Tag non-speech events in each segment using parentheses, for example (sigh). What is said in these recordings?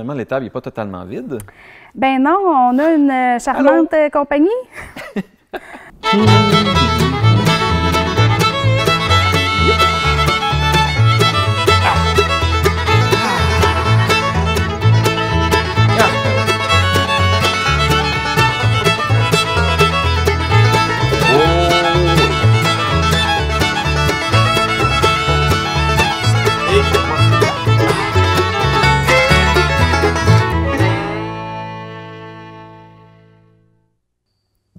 finalement, l'étable n'est pas totalement vide? Ben non, on a une euh, charmante compagnie. (laughs)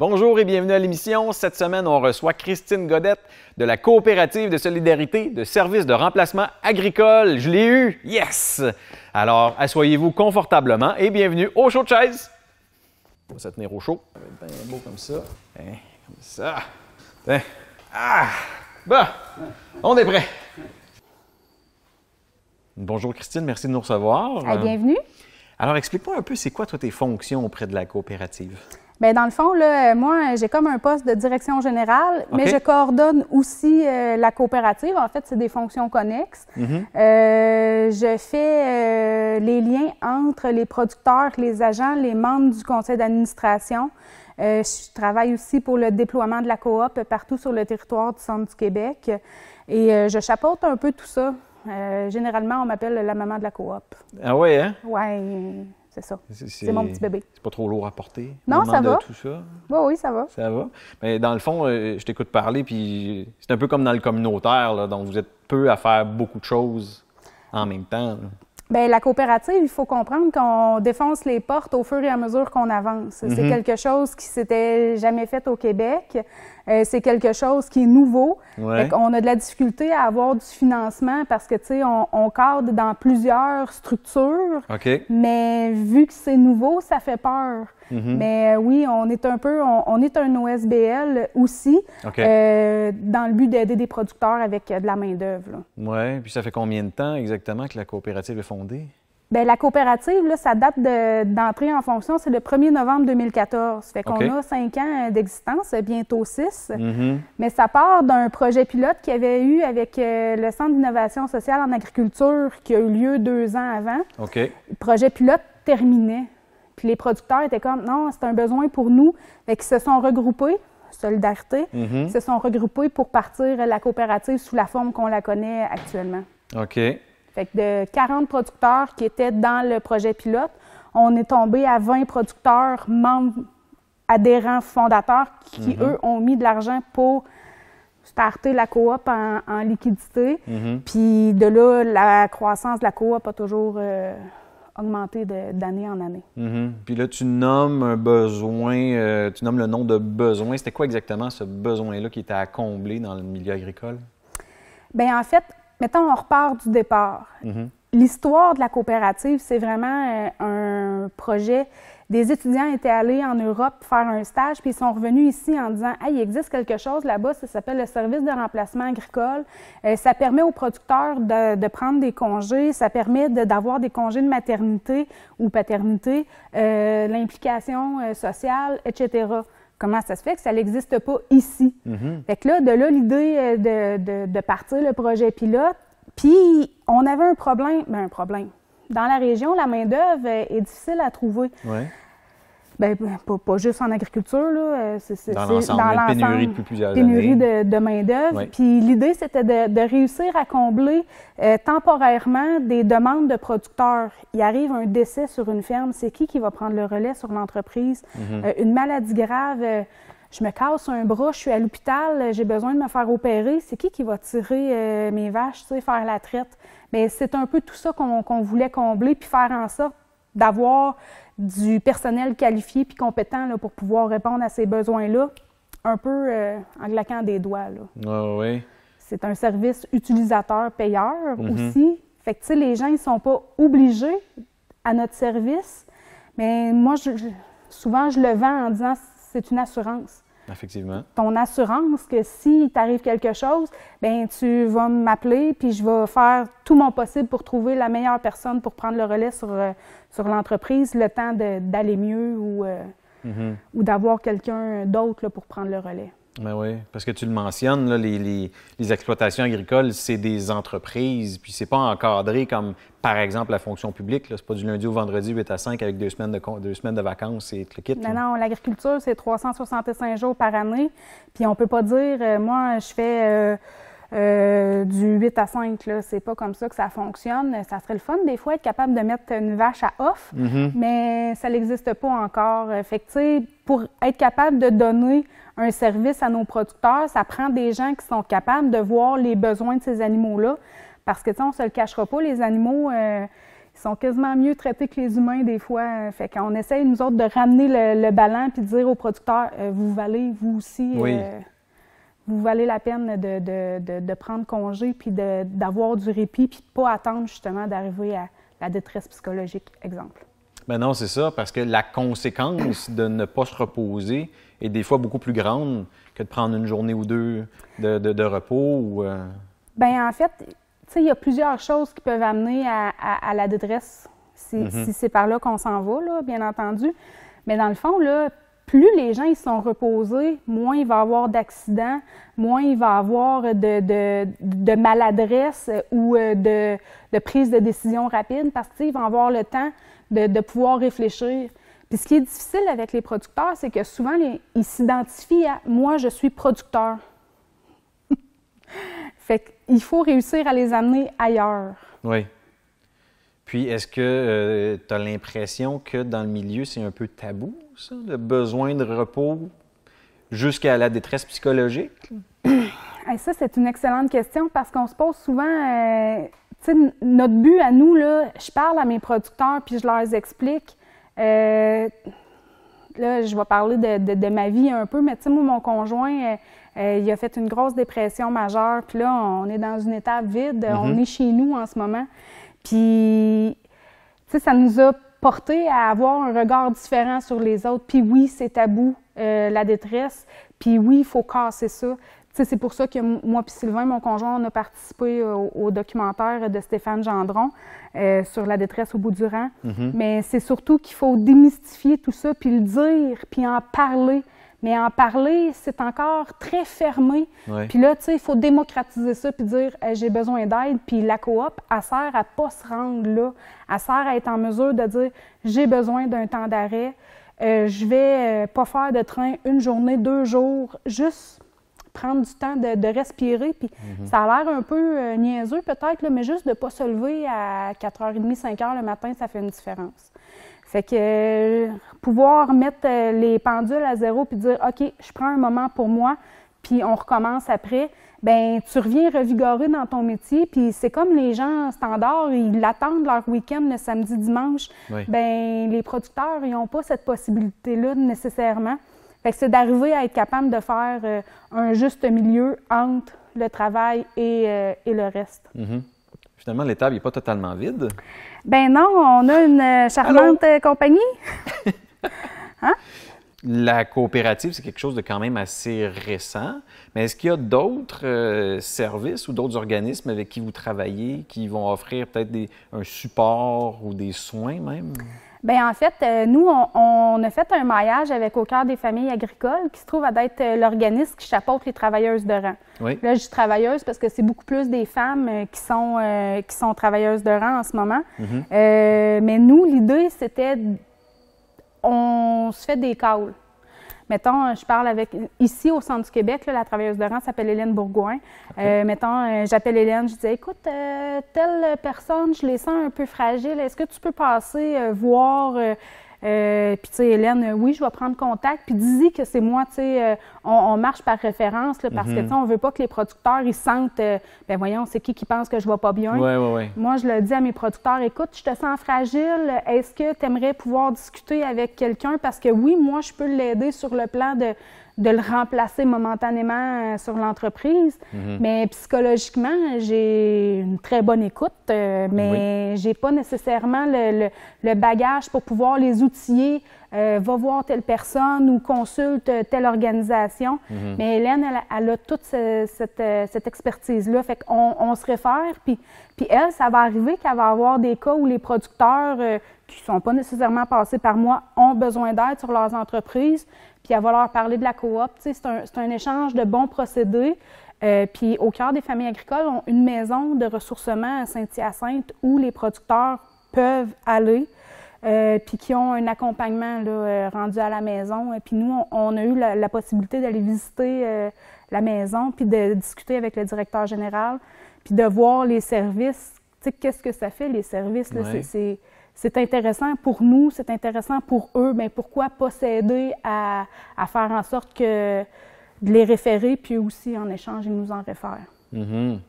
Bonjour et bienvenue à l'émission. Cette semaine, on reçoit Christine Godette de la coopérative de solidarité de services de remplacement agricole. Je l'ai eu! Yes! Alors, asseyez-vous confortablement et bienvenue au show de chaise. On va se tenir au chaud. Ça va être bien beau comme ça. Hein, comme ça. Hein? Ah! Bon, on est prêt. Bonjour Christine, merci de nous recevoir. Ah, bienvenue. Alors, explique-moi un peu, c'est quoi toi tes fonctions auprès de la coopérative? Bien, dans le fond, là, moi, j'ai comme un poste de direction générale, mais je coordonne aussi euh, la coopérative. En fait, c'est des fonctions connexes. Euh, je fais euh, les liens entre les producteurs, les agents, les membres du conseil d'administration. Euh, je travaille aussi pour le déploiement de la coop partout sur le territoire du centre du Québec. Et euh, je chapeaute un peu tout ça. Euh, généralement, on m'appelle la maman de la coop. Ah ouais, hein? Ouais, c'est ça. C'est mon petit bébé. C'est pas trop lourd à porter? Non, ça va. tout ça? Oui, oui, ça va. Ça va? Mais dans le fond, euh, je t'écoute parler, puis c'est un peu comme dans le communautaire, là, donc vous êtes peu à faire beaucoup de choses en même temps. Bien, la coopérative, il faut comprendre qu'on défonce les portes au fur et à mesure qu'on avance. C'est quelque chose qui s'était jamais fait au Québec. Euh, c'est quelque chose qui est nouveau. Ouais. on a de la difficulté à avoir du financement parce que, tu sais, on, on cadre dans plusieurs structures. Mais vu que c'est nouveau, ça fait peur. Mhm. Mais euh, oui, on est un peu, on, on est un OSBL aussi, euh, dans le but d'aider des producteurs avec de la main-d'œuvre. Ouais. Puis ça fait combien de temps exactement que la coopérative est fondée? Bien, la coopérative, là, sa date de- d'entrée en fonction, c'est le 1er novembre 2014. Fait qu'on a cinq ans d'existence, bientôt six. Mhm. Mais ça part d'un projet pilote qu'il y avait eu avec euh, le Centre d'innovation sociale en agriculture qui a eu lieu deux ans avant. Le projet pilote terminait. Puis les producteurs étaient comme, non, c'est un besoin pour nous. Fait qu'ils se sont regroupés, solidarité, Mhm. ils se sont regroupés pour partir la coopérative sous la forme qu'on la connaît actuellement. OK. Fait que de 40 producteurs qui étaient dans le projet pilote, on est tombé à 20 producteurs membres adhérents fondateurs qui, eux, ont mis de l'argent pour starter la coop en, en liquidité. Mhm. Puis de là, la croissance de la coop a toujours euh, augmenté d'année en année. Mhm. Puis là, tu nommes un besoin, euh, tu nommes le nom de besoin. C'était quoi exactement ce besoin-là qui était à combler dans le milieu agricole? Bien, en fait, mettons, on repart du départ. Mhm. L'histoire de la coopérative, c'est vraiment euh, un projet. Des étudiants étaient allés en Europe faire un stage, puis ils sont revenus ici en disant Hey, il existe quelque chose là-bas, ça s'appelle le service de remplacement agricole. Euh, ça permet aux producteurs de, de prendre des congés, ça permet de- d'avoir des congés de maternité ou paternité, euh, l'implication euh, sociale, etc. Comment ça se fait que ça n'existe pas ici? Mhm. Fait que là, de là, l'idée euh, de, de- de partir le projet pilote. Puis, on avait un problème. Ben, un problème. Dans la région, la main-d'œuvre est difficile à trouver. Ouais. Ben, pas, pas juste en agriculture, là. euh, c'est- c'est- Dans c'est l'ensemble, une l'ensemble. pénurie depuis plusieurs Pénurie années. de, de main-d'œuvre. Puis l'idée, c'était de, de réussir à combler euh, temporairement des demandes de producteurs. Il arrive un décès sur une ferme, c'est qui qui va prendre le relais sur l'entreprise? Mhm. Euh, une maladie grave, euh, je me casse un bras, je suis à l'hôpital, j'ai besoin de me faire opérer, c'est qui qui va tirer mes vaches, tu sais, faire la traite? Mais c'est un peu tout ça qu'on qu'on voulait combler, puis faire en sorte d'avoir du personnel qualifié puis compétent là, pour pouvoir répondre à ces besoins-là, un peu euh, en claquant des doigts. Là. Ouais, ouais. C'est un service utilisateur-payeur Mhm. aussi. Fait que, tu sais, les gens, ils sont pas obligés à notre service, mais moi, je- je- souvent, je le vends en disant c'est une assurance. Effectivement. Ton assurance que si t'arrive quelque chose, ben tu vas m'appeler puis je vais faire tout mon possible pour trouver la meilleure personne pour prendre le relais sur, euh, sur l'entreprise, le temps d'aller mieux ou, euh, Mhm. ou d'avoir quelqu'un d'autre pour prendre le relais. Ben oui, parce que tu le mentionnes, là, les, les, les, exploitations agricoles, c'est des entreprises, puis c'est pas encadré comme, par exemple, la fonction publique. C'est pas du lundi au vendredi, 8 à 5, avec deux semaines de, deux semaines de vacances et le kit. Non, non, l'agriculture, c'est 365 jours par année, puis on peut pas dire, euh, moi, je fais... Euh, euh, du 8 à 5, là, c'est pas comme ça que ça fonctionne. Ça serait le fun des fois être capable de mettre une vache à off, Mm-hmm. mais ça n'existe pas encore. Fait que, tu sais, pour être capable de donner un service à nos producteurs, ça prend des gens qui sont capables de voir les besoins de ces animaux-là. Parce que, tu sais, on se le cachera pas, les animaux, euh, ils sont quasiment mieux traités que les humains des fois. Fait qu'on essaye, nous autres, de ramener le, le ballon puis de dire aux producteurs, euh, vous valez, vous aussi, Oui. euh, vous valez la peine de, de, de, de prendre congé puis d'avoir du répit puis de pas attendre justement d'arriver à la détresse psychologique, exemple. Ben non, c'est ça, parce que la conséquence de ne pas se reposer est des fois beaucoup plus grande que de prendre une journée ou deux de, de- de repos. Ou, euh, Ben en fait, tu sais, il y a plusieurs choses qui peuvent amener à, à- à la détresse, si, Mm-hmm. si c'est par là qu'on s'en va, là, bien entendu. Mais dans le fond, là, plus les gens ils sont reposés, moins il va y avoir d'accidents, moins il va y avoir de, maladresse ou euh, de, prise de décision rapide parce qu'ils vont avoir le temps de, pouvoir réfléchir. Puis ce qui est difficile avec les producteurs, c'est que souvent, ils s'identifient à « moi, je suis producteur (laughs) ». Fait qu'il faut réussir à les amener ailleurs. oui. Puis, est-ce que tu as l'impression que dans le milieu, c'est un peu tabou, ça, le besoin de repos jusqu'à la détresse psychologique? (coughs) Hey, ça, c'est une excellente question parce qu'on se pose souvent, euh, tu sais, notre but à nous, là, je parle à mes producteurs puis je leur explique. euh, là, je vais parler de, de- de ma vie un peu, mais tu sais, moi, mon conjoint, euh, il a fait une grosse dépression majeure, puis là, on est dans une étape vide, on est chez nous en ce moment. Puis, tu sais, ça nous a porté à avoir un regard différent sur les autres. Puis oui, c'est tabou, euh, la détresse. Puis oui, il faut casser ça. Tu sais, c'est pour ça que moi puis Sylvain, mon conjoint, on a participé au, au documentaire de Stéphane Gendron euh, sur la détresse au bout du rang. Mais c'est surtout qu'il faut démystifier tout ça, puis le dire, puis en parler. Mais en parler, c'est encore très fermé. Ouais. Puis là, tu sais, il faut démocratiser ça puis dire Hey, j'ai besoin d'aide. Puis la coop, elle sert à pas se rendre là. Elle sert à être en mesure de dire j'ai besoin d'un temps d'arrêt. Euh, je vais euh, pas faire de train une journée, deux jours, juste prendre du temps de, de respirer. Puis ça a l'air un peu euh, niaiseux peut-être, mais juste de pas se lever à 4h30, 5h le matin, ça fait une différence. Fait que euh, pouvoir mettre euh, les pendules à zéro puis dire OK, je prends un moment pour moi, puis on recommence après, ben tu reviens revigoré dans ton métier, puis c'est comme les gens standards, ils attendent leur week-end le samedi dimanche. Oui. Ben les producteurs, ils n'ont pas cette possibilité-là nécessairement. Fait que c'est d'arriver à être capable de faire euh, un juste milieu entre le travail et, et le reste. Mhm. Finalement, l'étable n'est pas totalement vide. Ben non, on a une euh, charmante compagnie. (laughs) La coopérative, c'est quelque chose de quand même assez récent. Mais est-ce qu'il y a d'autres euh, services ou d'autres organismes avec qui vous travaillez qui vont offrir peut-être un support ou des soins même? Ben en fait, euh, nous, on, on a fait un maillage avec Au cœur des familles agricoles, qui se trouve à être euh, l'organisme qui chapeaute les travailleuses de rang. Oui. Là, je dis travailleuses parce que c'est beaucoup plus des femmes euh, qui sont, qui sont travailleuses de rang en ce moment. Euh, mais nous, l'idée, c'était, on se fait des calls. Mettons, je parle avec, ici au centre du Québec, là, la travailleuse de rang s'appelle Hélène Bourgoin. Euh, mettons, euh, j'appelle Hélène, je dis, écoute, euh, telle personne, je les sens un peu fragiles, est-ce que tu peux passer euh, voir... euh, puis, tu sais, Hélène, euh, oui, je vais prendre contact. Puis, dis que c'est moi, tu sais, euh, on, on marche par référence, là, parce que, tu sais, on veut pas que les producteurs, ils sentent, euh, ben voyons, c'est qui qui pense que je vais pas bien. Oui, oui, oui. Moi, je le dis à mes producteurs, écoute, je te sens fragile. Est-ce que tu aimerais pouvoir discuter avec quelqu'un? Parce que oui, moi, je peux l'aider sur le plan de, de le remplacer momentanément euh, sur l'entreprise. Mais psychologiquement, j'ai une très bonne écoute, euh, mais j'ai pas nécessairement le, le- le bagage pour pouvoir les outiller. Euh, va voir telle personne ou consulte telle organisation. Mais Hélène, elle, elle a toute ce- cette, euh, cette expertise-là. Fait qu'on on se réfère, puis, puis elle, ça va arriver qu'elle va avoir des cas où les producteurs euh, qui ne sont pas nécessairement passés par moi ont besoin d'aide sur leurs entreprises, puis elle va leur parler de la coop. C'est un, un, échange de bons procédés. Euh, puis au cœur des familles agricoles, ont une maison de ressourcement à Saint-Hyacinthe où les producteurs peuvent aller, euh, puis qui ont un accompagnement là, euh, rendu à la maison. Et puis nous, on, a eu la, possibilité d'aller visiter la maison, puis de discuter avec le directeur général, puis de voir les services. Tu sais, qu'est-ce que ça fait, les services? C'est intéressant pour nous, c'est intéressant pour eux, mais pourquoi pas s'aider à, à, faire en sorte que de les référer, puis aussi en échange, ils nous en réfèrent. Mm-hmm.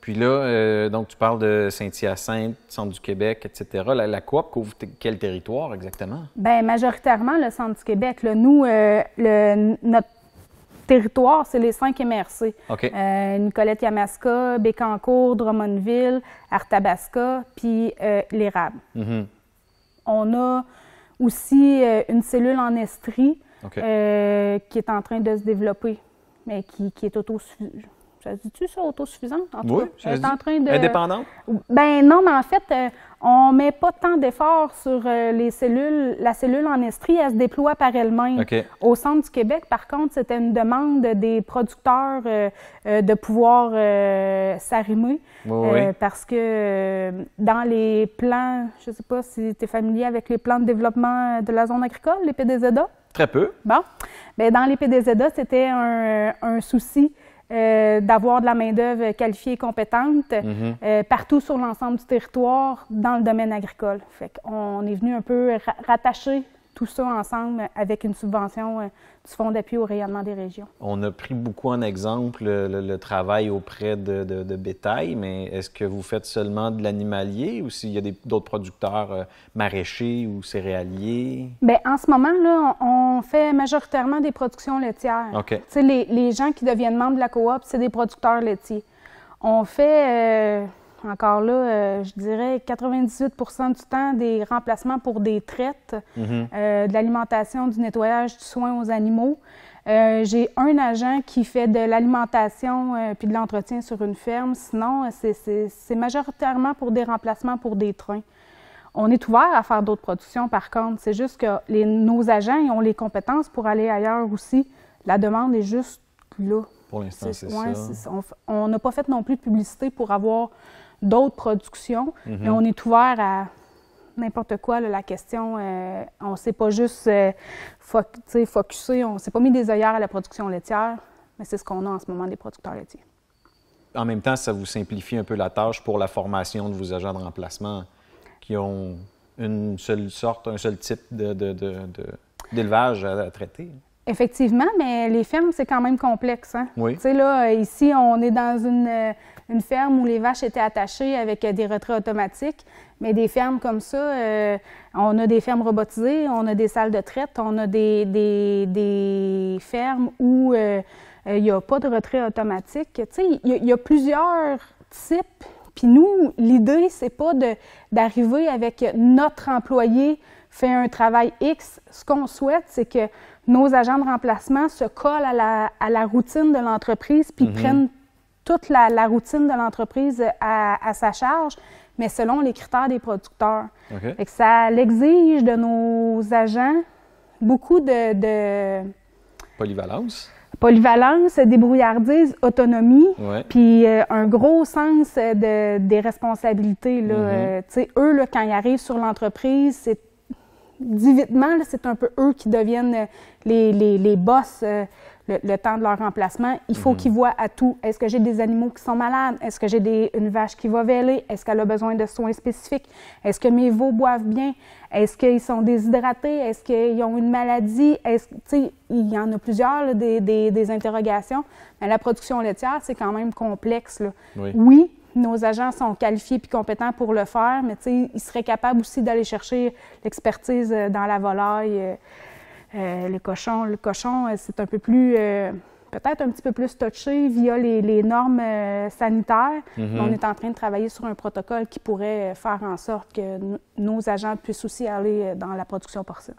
Puis là, euh, donc tu parles de Saint-Hyacinthe, Centre du Québec, etc. La, coop couvre quel territoire exactement? Bien, majoritairement le Centre du Québec. Nous, euh, le, notre territoire, c'est les cinq MRC. OK. Euh, Nicolette Yamaska, Bécancourt, Drummondville, Arthabasca, puis l'Érable. Mm-hmm. On a aussi une cellule en Estrie qui est en train de se développer, mais qui, qui est autosuffisante. Ça dit-tu ça, autosuffisante? En tout oui, cas, est en train de... Indépendante? Ben non, mais en fait, euh, on met pas tant d'efforts sur euh, les cellules. La cellule en estrie, elle se déploie par elle-même. Au centre du Québec, par contre, c'était une demande des producteurs de pouvoir s'arrimer. parce que dans les plans, je ne sais pas si tu es familier avec les plans de développement de la zone agricole, les PDZA. Très peu. Bon. Bien, dans les PDZA, c'était un, un souci euh, d'avoir de la main-d'œuvre qualifiée et compétente mhm. euh, partout sur l'ensemble du territoire dans le domaine agricole. Fait qu'on est venu un peu rattacher tout ça ensemble avec une subvention euh, du Fonds d'appui au rayonnement des régions. On a pris beaucoup en exemple le, travail auprès de, bétail, mais est-ce que vous faites seulement de l'animalier ou s'il y a d'autres producteurs euh, maraîchers ou céréaliers? Bien, en ce moment, là, on fait majoritairement des productions laitières. OK. Les, les gens qui deviennent membres de la coop, c'est des producteurs laitiers. On fait... Euh, encore là, euh, je dirais 98% du temps des remplacements pour des traites, mhm. euh, de l'alimentation, du nettoyage, du soin aux animaux. Euh, j'ai un agent qui fait de l'alimentation puis de l'entretien sur une ferme. Sinon, c'est majoritairement pour des remplacements pour des trains. On est ouvert à faire d'autres productions, par contre. C'est juste que les, nos agents ont les compétences pour aller ailleurs aussi. La demande est juste là. Pour l'instant, c'est ça. On n'a pas fait non plus de publicité pour avoir d'autres productions, mhm. mais on est ouvert à n'importe quoi. la question, euh, on ne s'est pas juste euh, focusé, on ne s'est pas mis des œillères à la production laitière, mais c'est ce qu'on a en ce moment des producteurs laitiers. En même temps, ça vous simplifie un peu la tâche pour la formation de vos agents de remplacement qui ont une seule sorte, un seul type d'élevage de, à traiter. Effectivement, mais les fermes, c'est quand même complexe. Hein? Oui. Tu sais, là, ici, on est dans une, une, ferme où les vaches étaient attachées avec des retraits automatiques. Mais des fermes comme ça, euh, on a des fermes robotisées, on a des salles de traite, on a des, des, des fermes où euh, il n'y a pas de retrait automatique. Tu sais, il y, a plusieurs types. Puis nous, l'idée, c'est pas d'arriver avec notre employé fait un travail X. Ce qu'on souhaite, c'est que nos agents de remplacement se collent à la, à la routine de l'entreprise puis mhm. prennent toute la, la routine de l'entreprise à, à, sa charge, mais selon les critères des producteurs. Okay. que ça l'exige de nos agents beaucoup de, de polyvalence. Polyvalence, débrouillardise, autonomie, puis euh, un gros sens de, des responsabilités. Là. Mhm. Euh, eux, là, quand ils arrivent sur l'entreprise, c'est dit c'est un peu eux qui deviennent les, les, les boss euh, le, temps de leur remplacement. Il faut mhm. qu'ils voient à tout. Est-ce que j'ai des animaux qui sont malades? Est-ce que j'ai une vache qui va véler? Est-ce qu'elle a besoin de soins spécifiques? Est-ce que mes veaux boivent bien? Est-ce qu'ils sont déshydratés? Est-ce qu'ils ont une maladie? Est-ce, il y en a plusieurs, des, des, des, interrogations. Mais la production laitière, c'est quand même complexe. Là. Oui. oui nos agents sont qualifiés et compétents pour le faire, mais ils seraient capables aussi d'aller chercher l'expertise euh, dans la volaille, euh, le cochon. Le cochon, c'est un peu plus, peut-être un petit peu plus touché via les, normes sanitaires. Mm-hmm. On est en train de travailler sur un protocole qui pourrait faire en sorte que nos agents puissent aussi aller dans la production porcine.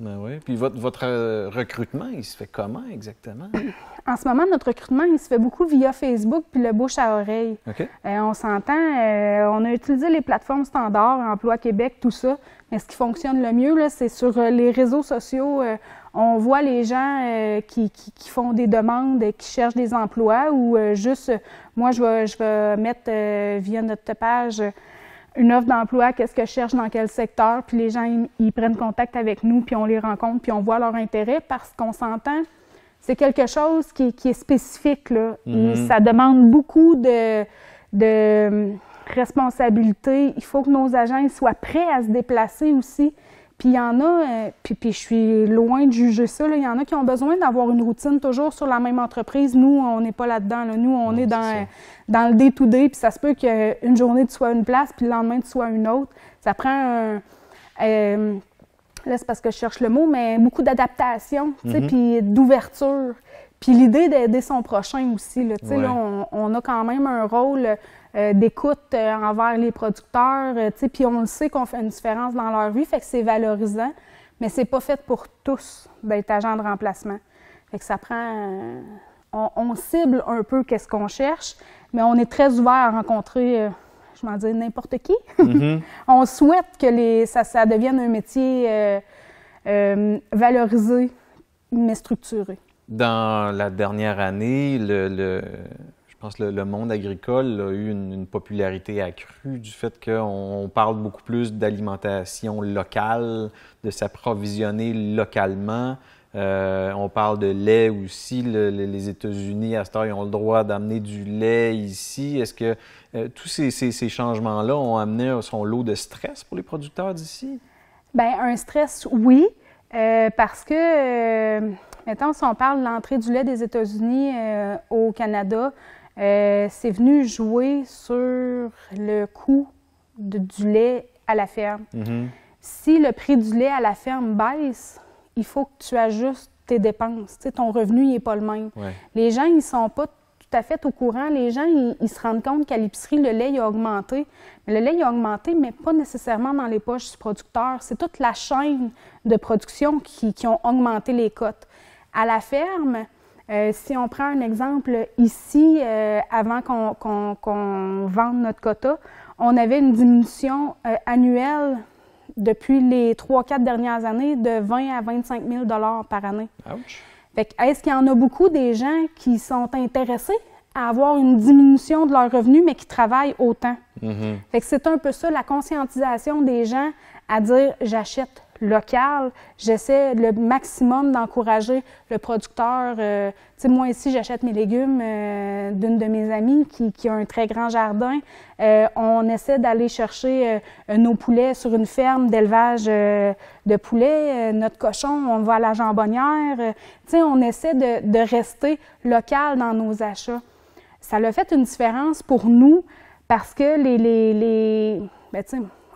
Ben oui. Puis votre, votre euh, recrutement, il se fait comment exactement? (clears throat) En ce moment, notre recrutement, il se fait beaucoup via Facebook puis le bouche à oreille. Euh, on s'entend, euh, on a utilisé les plateformes standards, Emploi Québec, tout ça. Mais ce qui fonctionne le mieux, c'est sur les réseaux sociaux. on voit les gens qui, qui- qui font des demandes, et qui cherchent des emplois ou juste, moi, je vais, je vais mettre via notre page une offre d'emploi, qu'est-ce que je cherche dans quel secteur, puis les gens, ils, prennent contact avec nous, puis on les rencontre, puis on voit leur intérêt parce qu'on s'entend. C'est quelque chose qui, qui est spécifique, là. Et ça demande beaucoup de, de hum, responsabilité. Il faut que nos agents ils soient prêts à se déplacer aussi. Puis il y en a, euh, puis, puis je suis loin de juger ça, là. il y en a qui ont besoin d'avoir une routine toujours sur la même entreprise. Nous, on n'est pas là-dedans. là. Nous, on Non, est dans, ça. dans le day-to-day, puis ça se peut qu'une journée, tu sois une place, puis le lendemain, tu sois une autre. Ça prend un... euh, là, c'est parce que je cherche le mot, mais beaucoup d'adaptation, tu sais, puis d'ouverture. Puis l'idée d'aider son prochain aussi, là, tu sais, Ouais. là, on, on a quand même un rôle d'écoute euh, envers les producteurs, euh, tu sais, puis on le sait qu'on fait une différence dans leur vie, fait que c'est valorisant, mais c'est pas fait pour tous d'être agent de remplacement. Fait que ça prend... euh, on, on cible un peu qu'est-ce qu'on cherche, mais on est très ouvert à rencontrer, euh, je m'en dis n'importe qui. (laughs) on souhaite que les, ça, ça devienne un métier euh, euh, valorisé, mais structuré. Dans la dernière année, le, pense que le, monde agricole a eu une, popularité accrue du fait qu'on on parle beaucoup plus d'alimentation locale, de s'approvisionner localement. Euh, on parle de lait aussi. Le- le- les États-Unis, à cette heure, ils ont le droit d'amener du lait ici. Est-ce que euh, tous ces, changements-là ont amené son lot de stress pour les producteurs d'ici? Bien, un stress, oui, euh, parce que, mettons, si on parle de l'entrée du lait des États-Unis au Canada, euh, c'est venu jouer sur le coût de- du lait à la ferme. Mhm. Si le prix du lait à la ferme baisse, il faut que tu ajustes tes dépenses. Ton revenu n'est pas le même. Ouais. Les gens, ils sont pas tout à fait au courant. Les gens, ils, ils se rendent compte qu'à l'épicerie, le lait il a augmenté. Mais le lait il a augmenté, mais pas nécessairement dans les poches du producteur. C'est toute la chaîne de production qui, qui ont augmenté les cotes. À la ferme, euh, si on prend un exemple ici, euh, avant qu'on vende notre quota, on avait une diminution euh, annuelle depuis les trois, quatre dernières années de 20 à 25 000 par année. Ouch. Fait que est-ce qu'il y en a beaucoup des gens qui sont intéressés à avoir une diminution de leurs revenus, mais qui travaillent autant? Fait que c'est un peu ça, la conscientisation des gens à dire j'achète local, j'essaie le maximum d'encourager le producteur. euh, moi ici, j'achète mes légumes euh, d'une de mes amies qui, a un très grand jardin. Euh, on essaie d'aller chercher nos poulets sur une ferme d'élevage de poulets. Notre cochon, on va à la jambonnière. On essaie de, rester local dans nos achats. Ça a fait une différence pour nous parce que les, les, les ben,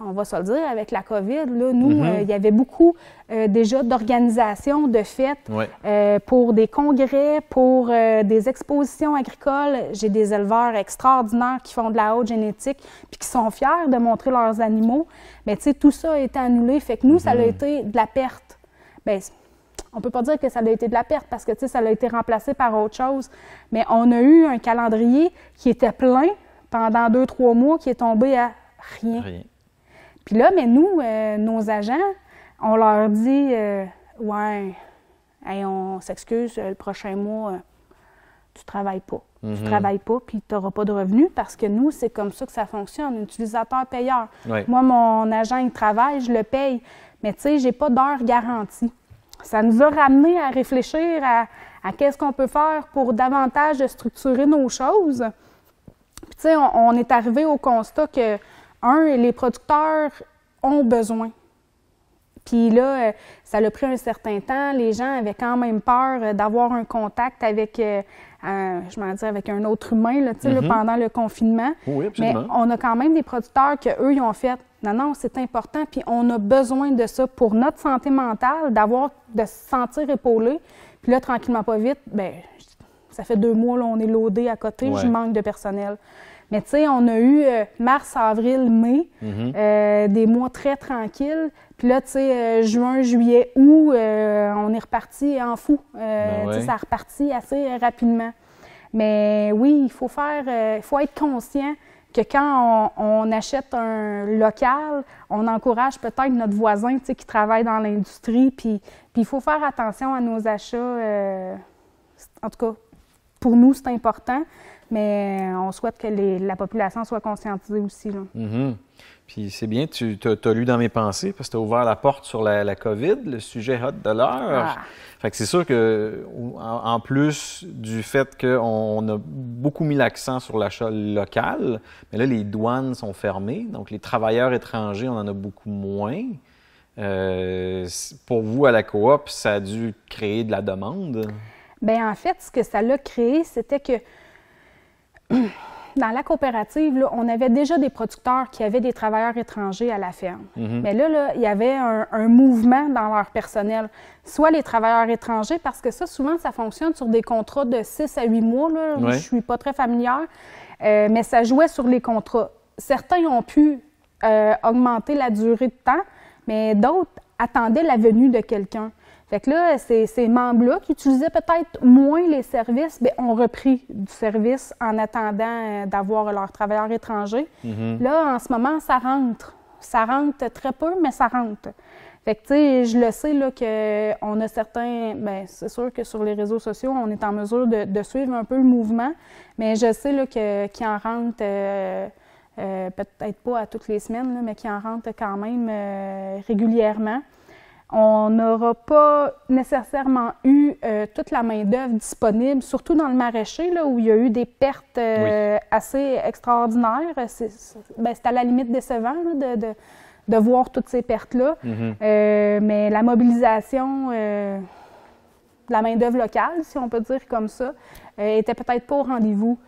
on va se le dire, avec la COVID, là, nous, euh, il y avait beaucoup euh, déjà d'organisations, de fêtes Ouais. euh, pour des congrès, pour des expositions agricoles. J'ai des éleveurs extraordinaires qui font de la haute génétique puis qui sont fiers de montrer leurs animaux. Mais tu sais, tout ça a été annulé. Fait que nous, ça a été de la perte. Ben, on peut pas dire que ça a été de la perte parce que tu sais, ça a été remplacé par autre chose. Mais on a eu un calendrier qui était plein pendant deux, trois mois qui est tombé à rien. Rien. Puis là, mais nous, euh, nos agents, on leur dit euh, Ouais, hey, on s'excuse, euh, le prochain mois, euh, tu travailles pas. Tu travailles pas, puis tu n'auras pas de revenus parce que nous, c'est comme ça que ça fonctionne, utilisateur-payeur. Moi, mon agent, il travaille, je le paye, mais tu sais, j'ai pas d'heure garantie. Ça nous a ramené à réfléchir à, à qu'est-ce qu'on peut faire pour davantage structurer nos choses. Puis, tu sais, on, on est arrivé au constat que, un, les producteurs ont besoin. Puis là, euh, ça a pris un certain temps. Les gens avaient quand même peur euh, d'avoir un contact avec, euh, un- je m'en dis, avec un autre humain là, là, pendant le confinement. Oui, Mais absolument. on a quand même des producteurs que eux ils ont fait. Non, non, c'est important. Puis on a besoin de ça pour notre santé mentale, d'avoir, de se sentir épaulé. Puis là, tranquillement, pas vite, ben, ça fait deux mois, là, on est loadé à côté, Ouais. je manque de personnel. Mais tu sais, on a eu euh, mars, avril, mai, euh, des mois très tranquilles. Puis là, tu sais, juin, juillet, août, on est reparti en fou. Ben ça a reparti assez rapidement. Mais oui, il faut faire, il faut être conscient que quand on, achète un local, on encourage peut-être notre voisin qui travaille dans l'industrie, puis, puis il faut faire attention à nos achats. Euh, en tout cas, pour nous, c'est important, mais on souhaite que la population soit conscientisée aussi. Là. Mm-hmm. Puis c'est bien, tu as, lu dans mes pensées parce que tu as ouvert la porte sur la, COVID, le sujet hot de l'heure. Ah. Fait que c'est sûr que, en, plus du fait qu'on a beaucoup mis l'accent sur l'achat local, mais là, les douanes sont fermées, donc les travailleurs étrangers, on en a beaucoup moins. Euh, pour vous, à la coop, ça a dû créer de la demande? Bien, en fait, ce que ça l'a créé, c'était que dans la coopérative, on avait déjà des producteurs qui avaient des travailleurs étrangers à la ferme. Mhm. Mais là, il y avait un, mouvement dans leur personnel. Soit les travailleurs étrangers, parce que ça, souvent, ça fonctionne sur des contrats de 6 à 8 mois. Là. Je ne suis pas très familière, euh, mais ça jouait sur les contrats. Certains ont pu euh, augmenter la durée de temps, mais d'autres attendaient la venue de quelqu'un. Fait que là, ces, ces membres-là qui utilisaient peut-être moins les services, bien, ont repris du service en attendant euh, d'avoir leur travailleur étranger. Mm-hmm. Là, en ce moment, ça rentre. Ça rentre très peu, mais ça rentre. Fait que, tu sais, je le sais, là, qu'on a certains... Bien, c'est sûr que sur les réseaux sociaux, on est en mesure de, suivre un peu le mouvement, mais je sais, là, qu'il en rentre... Euh, euh, peut-être pas à toutes les semaines, là, mais qui en rentre quand même régulièrement on n'aura pas nécessairement eu euh, toute la main-d'œuvre disponible, surtout dans le maraîcher, là, où il y a eu des pertes euh, assez extraordinaires. Ben, c'est à la limite décevant de, de, voir toutes ces pertes-là. Mm-hmm. Euh, mais la mobilisation de la main-d'œuvre locale, si on peut dire comme ça, était peut-être pas au rendez-vous.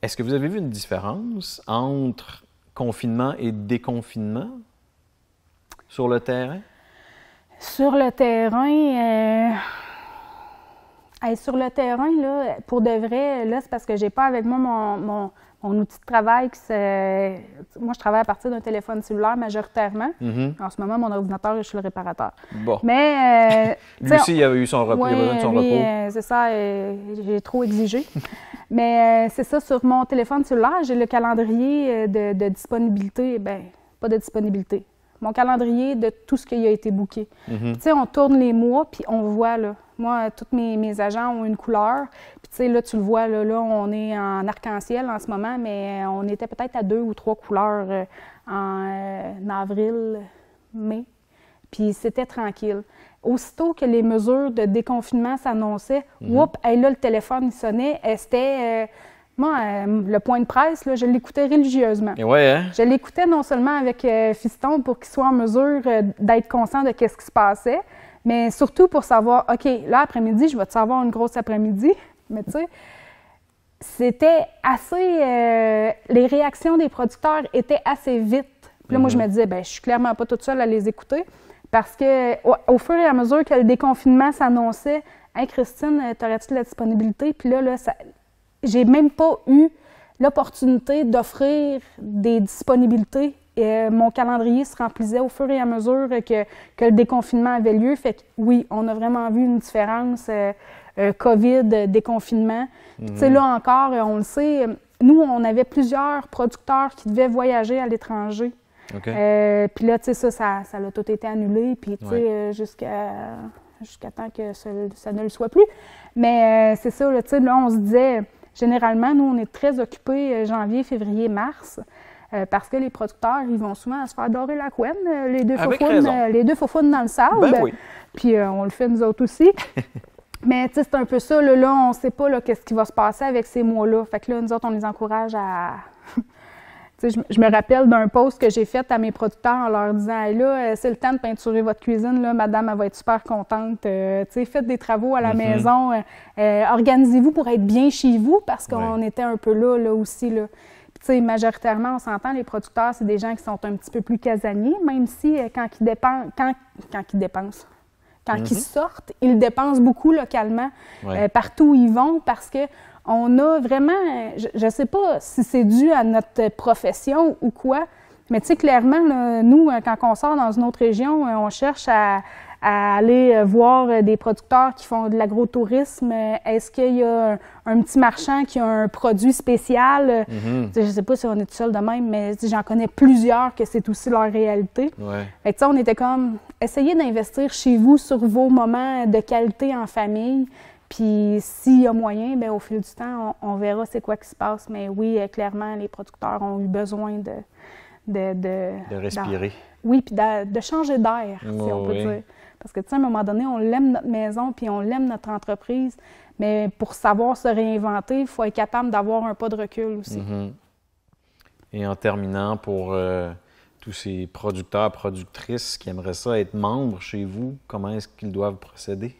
Est-ce que vous avez vu une différence entre confinement et déconfinement sur le terrain? Sur le terrain, euh, sur le terrain, là, pour de vrai, là, c'est parce que j'ai pas avec moi mon, outil de travail. Qui moi, je travaille à partir d'un téléphone cellulaire majoritairement. Mm-hmm. En ce moment, mon ordinateur, je suis le réparateur. Bon. Mais. Euh, (laughs) lui aussi, il avait eu son repos. son repos. Euh, c'est ça, j'ai trop exigé. (laughs) Mais c'est ça, sur mon téléphone cellulaire, j'ai le calendrier de, de disponibilité. Ben, pas de disponibilité mon calendrier de tout ce qui a été booké. Mhm. Tu sais, on tourne les mois, puis on voit, là, moi, tous mes, agents ont une couleur. Puis, tu sais, là, tu le vois, là, là on est en arc-en-ciel en ce moment, mais on était peut-être à deux ou trois couleurs euh, en, euh, avril, mai. Puis, c'était tranquille. Aussitôt que les mesures de déconfinement s'annonçaient, mm là, le téléphone sonnait. C'était... Euh, moi, euh, le point de presse, là, je l'écoutais religieusement. Ouais, hein? Je l'écoutais non seulement avec euh, Fiston pour qu'il soit en mesure euh, d'être conscient de ce qui se passait, mais surtout pour savoir, OK, là, après-midi, je vais te savoir une grosse après-midi. Mais tu sais, c'était assez. les réactions des producteurs étaient assez vite. Puis là, moi, je me mhm. disais, ben, je suis clairement pas toute seule à les écouter parce que au, fur et à mesure que le déconfinement s'annonçait, Hey, Christine, t'aurais-tu de la disponibilité? Puis là, là ça, j'ai même pas eu l'opportunité d'offrir des disponibilités. Et, euh, mon calendrier se remplissait au fur et à mesure que, que, le déconfinement avait lieu. Fait que oui, on a vraiment vu une différence euh, euh, COVID, déconfinement. Tu sais, mhm. là encore, on le sait, nous, on avait plusieurs producteurs qui devaient voyager à l'étranger. puis là, tu sais, ça, ça, ça, a tout été annulé. Puis, tu sais, jusqu'à jusqu'à temps que ça, ça, ne le soit plus. Mais c'est ça, tu sais, là, on se disait Généralement, nous, on est très occupés euh, janvier, février, mars. Euh, parce que les producteurs, ils vont souvent se faire dorer la couenne, euh, les deux faufounes, les deux dans le sable. Ben oui. Puis on le fait nous autres aussi. (laughs) Mais tu sais, c'est un peu ça, là, on ne sait pas qu'est-ce qui va se passer avec ces mois-là. Fait que là, nous autres, on les encourage à, je, me rappelle d'un post que j'ai fait à mes producteurs en leur disant hey, là, euh, c'est le temps de peinturer votre cuisine, là, madame, elle va être super contente. Euh, faites des travaux à la mm-hmm. maison. Euh, organisez-vous pour être bien chez vous parce qu'on était un peu là, là aussi. Là. majoritairement, on s'entend, les producteurs, c'est des gens qui sont un petit peu plus casaniers, même si quand ils dépensent, quand, quand ils dépensent, quand ils mm-hmm. sortent, ils dépensent beaucoup localement partout où ils vont parce que on a vraiment, je ne sais pas si c'est dû à notre profession ou quoi, mais tu sais, clairement, nous, quand on sort dans une autre région, on cherche à, à aller euh, voir euh, des producteurs qui font de l'agrotourisme. Euh, est-ce qu'il y a un, petit marchand qui a un produit spécial? Mm-hmm. Je ne sais pas si on est tout seul de même, mais j'en connais plusieurs que c'est aussi leur réalité. Ouais. Fait on était comme, essayez d'investir chez vous sur vos moments de qualité en famille. Puis s'il y a moyen, bien, au fil du temps, on, verra c'est quoi qui se passe. Mais oui, clairement, les producteurs ont eu besoin de... De, de, respirer. Oui, puis de, changer d'air, si on peut dire. Parce que, tu sais, à un moment donné, on l'aime notre maison, puis on l'aime notre entreprise, mais pour savoir se réinventer, il faut être capable d'avoir un pas de recul aussi. Mm-hmm. Et en terminant, pour euh, tous ces producteurs, productrices qui aimeraient ça être membres chez vous, comment est-ce qu'ils doivent procéder?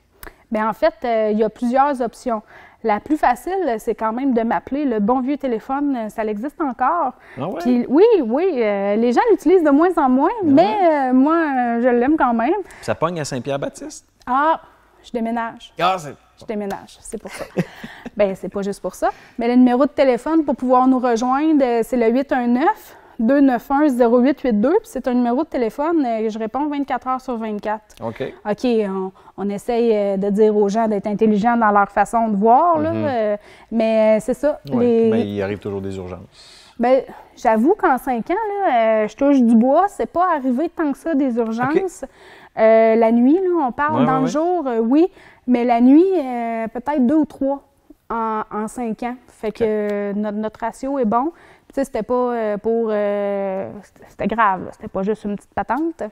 Bien, en fait, euh, il y a plusieurs options. La plus facile, c'est quand même de m'appeler. Le bon vieux téléphone, euh, ça existe encore. Ah oui, oui, euh, les gens l'utilisent de moins en moins, ah mais moi, je l'aime quand même. Ça pogne à Saint-Pierre-Baptiste? Ah, je déménage. Ah, je déménage, c'est pour ça. (laughs) Bien, c'est pas juste pour ça. Mais le numéro de téléphone pour pouvoir nous rejoindre, c'est le 819 291-0882. C'est un numéro de téléphone. Euh, je réponds 24 heures sur 24. OK. OK, on, essaye euh, de dire aux gens d'être intelligents dans leur façon de voir, là, mhm. euh, mais c'est ça. Mais il arrive toujours des urgences. Bien, j'avoue qu'en cinq ans, là, je touche du bois, c'est pas arrivé tant que ça des urgences. la nuit, là, on parle dans le jour, oui, mais la nuit, peut-être deux ou trois en, cinq ans. Fait que notre, notre ratio est bon c'était pas euh, pour. Euh, c'était grave, c'était pas juste une petite patente.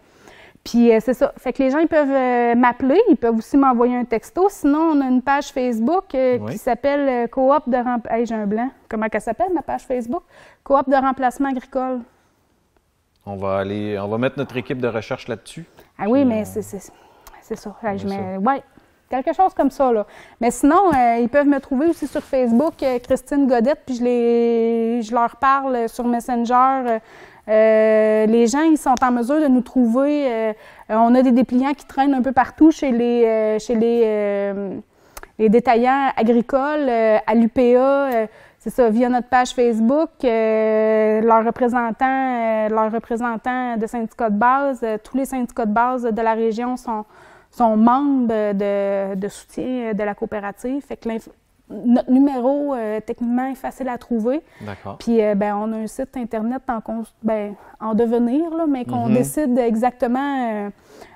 Puis euh, c'est ça. Fait que les gens, ils peuvent m'appeler, ils peuvent aussi m'envoyer un texto. Sinon, on a une page Facebook qui s'appelle Coop de remplacement. Hey, j'ai un blanc. Comment elle s'appelle, ma page Facebook? Coop de remplacement agricole. On va aller. On va mettre notre équipe de recherche là-dessus. Ah oui, mais c'est ça. je mets, ouais, quelque chose comme ça. Là. Mais sinon, euh, ils peuvent me trouver aussi sur Facebook, euh, Christine Godette, puis je, les, je leur parle sur Messenger. Euh, les gens, ils sont en mesure de nous trouver. on a des dépliants qui traînent un peu partout chez les, chez les, les détaillants agricoles, à l'UPA. c'est ça, via notre page Facebook, leurs représentants, leurs représentants de syndicats de base, tous les syndicats de base de la région sont, sont membres de, soutien de la coopérative. Fait que notre numéro, euh, techniquement, est facile à trouver. D'accord. Puis, euh, ben, on a un site Internet en, ben, en devenir, là, mais qu'on mhm. décide exactement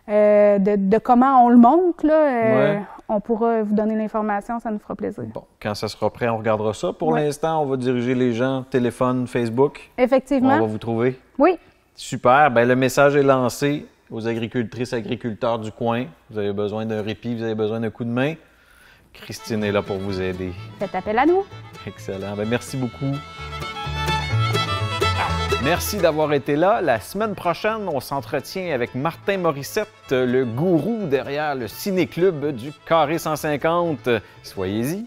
euh, de, comment on le monte. Là, On pourra vous donner l'information, ça nous fera plaisir. Bon, quand ça sera prêt, on regardera ça. Pour l'instant, on va diriger les gens téléphone, Facebook. Effectivement. On va vous trouver. Oui. Super. Ben, le message est lancé aux agricultrices, agriculteurs du coin. Vous avez besoin d'un répit, vous avez besoin d'un coup de main. Christine est là pour vous aider. Faites appel à nous. Excellent. Ben, merci beaucoup. Merci d'avoir été là. La semaine prochaine, on s'entretient avec Martin Morissette, le gourou derrière le ciné-club du Carré 150. Soyez-y.